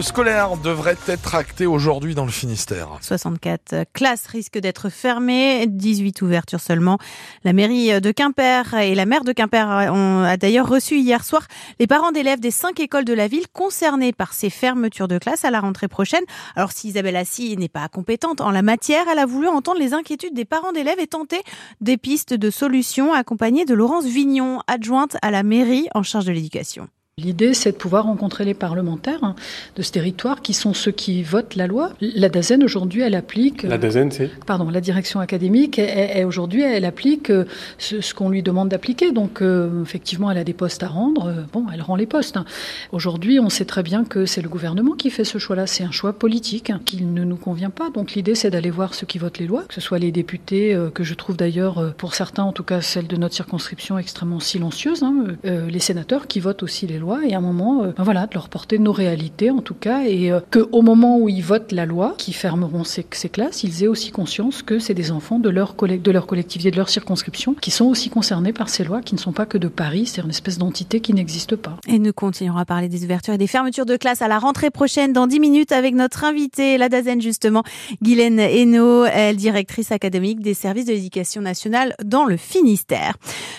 scolaire devrait être acté aujourd'hui dans le Finistère. 64 classes risquent d'être fermées, 18 ouvertures seulement. La mairie de Quimper et la maire de Quimper ont d'ailleurs reçu hier soir les parents d'élèves des cinq écoles de la ville concernées par ces fermetures de classes à la rentrée prochaine. Alors si Isabelle Assis n'est pas compétente en la matière, elle a voulu entendre les inquiétudes des parents d'élèves et tenter des pistes de solutions accompagnées de Laurence Vignon, adjointe à la mairie en charge de l'éducation. L'idée, c'est de pouvoir rencontrer les parlementaires hein, de ce territoire qui sont ceux qui votent la loi. La DAZEN, aujourd'hui, elle applique... La DAZEN, c'est Pardon, la direction académique, aujourd'hui, elle applique euh, ce, qu'on lui demande d'appliquer. Donc, euh, effectivement, elle a des postes à rendre. Euh, bon, elle rend les postes. Hein. Aujourd'hui, on sait très bien que c'est le gouvernement qui fait ce choix-là. C'est un choix politique hein, qui ne nous convient pas. Donc, l'idée, c'est d'aller voir ceux qui votent les lois, que ce soit les députés, que je trouve d'ailleurs, pour certains, en tout cas celle de notre circonscription, extrêmement silencieuse, les sénateurs qui votent aussi les et à un moment, euh, ben voilà, de leur porter nos réalités en tout cas et euh, qu'au moment où ils votent la loi qui fermeront ces, ces, classes, ils aient aussi conscience que c'est des enfants de leur, de leur collectivité, de leur circonscription qui sont aussi concernés par ces lois qui ne sont pas que de Paris, c'est une espèce d'entité qui n'existe pas. Et nous continuerons à parler des ouvertures et des fermetures de classes à la rentrée prochaine dans 10 minutes avec notre invitée, la Dazen justement, Guylaine Hainaut, elle directrice académique des services de l'éducation nationale dans le Finistère.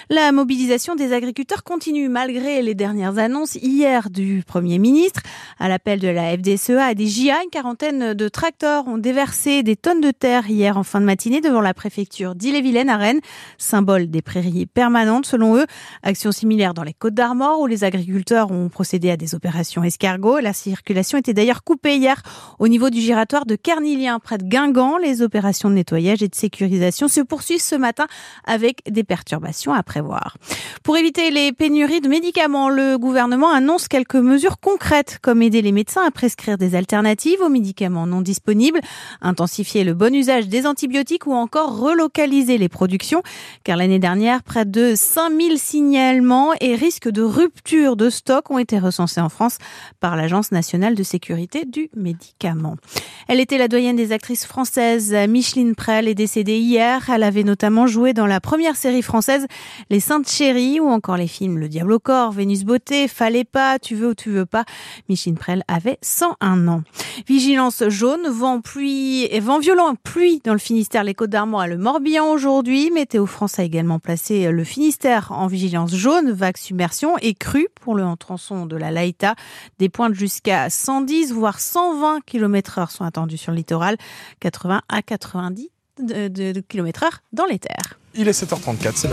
La mobilisation des agriculteurs continue malgré les dernières années annonce hier du Premier ministre à l'appel de la FDSEA et des JA. Une quarantaine de tracteurs ont déversé des tonnes de terre hier en fin de matinée devant la préfecture d'Ille-et-Vilaine à Rennes, symbole des prairies permanentes selon eux. Action similaire dans les Côtes d'Armor où les agriculteurs ont procédé à des opérations escargots. La circulation était d'ailleurs coupée hier au niveau du giratoire de Kernilien près de Guingamp. Les opérations de nettoyage et de sécurisation se poursuivent ce matin avec des perturbations à prévoir. Pour éviter les pénuries de médicaments, le gouvernement gouvernement annonce quelques mesures concrètes, comme aider les médecins à prescrire des alternatives aux médicaments non disponibles, intensifier le bon usage des antibiotiques ou encore relocaliser les productions, car l'année dernière, près de 5000 signalements et risques de rupture de stock ont été recensés en France par l'Agence nationale de sécurité du médicament. Elle était la doyenne des actrices françaises. Micheline Prel est décédée hier. Elle avait notamment joué dans la première série française Les Saintes Chéries ou encore les films Le Diable au corps, Vénus Beauté, fallait pas, tu veux ou tu veux pas. Micheline Prel avait 101 ans. Vigilance jaune, vent, pluie et vent violent, pluie dans le Finistère, les Côtes d'Armor et le Morbihan aujourd'hui. Météo France a également placé le Finistère en vigilance jaune, vague submersion et crue pour le tronçon de la Laïta. Des pointes jusqu'à 110 voire 120 km heure sont attendus sur le littoral, 80 à 90 km heure dans les terres. Il est 7h34, c'est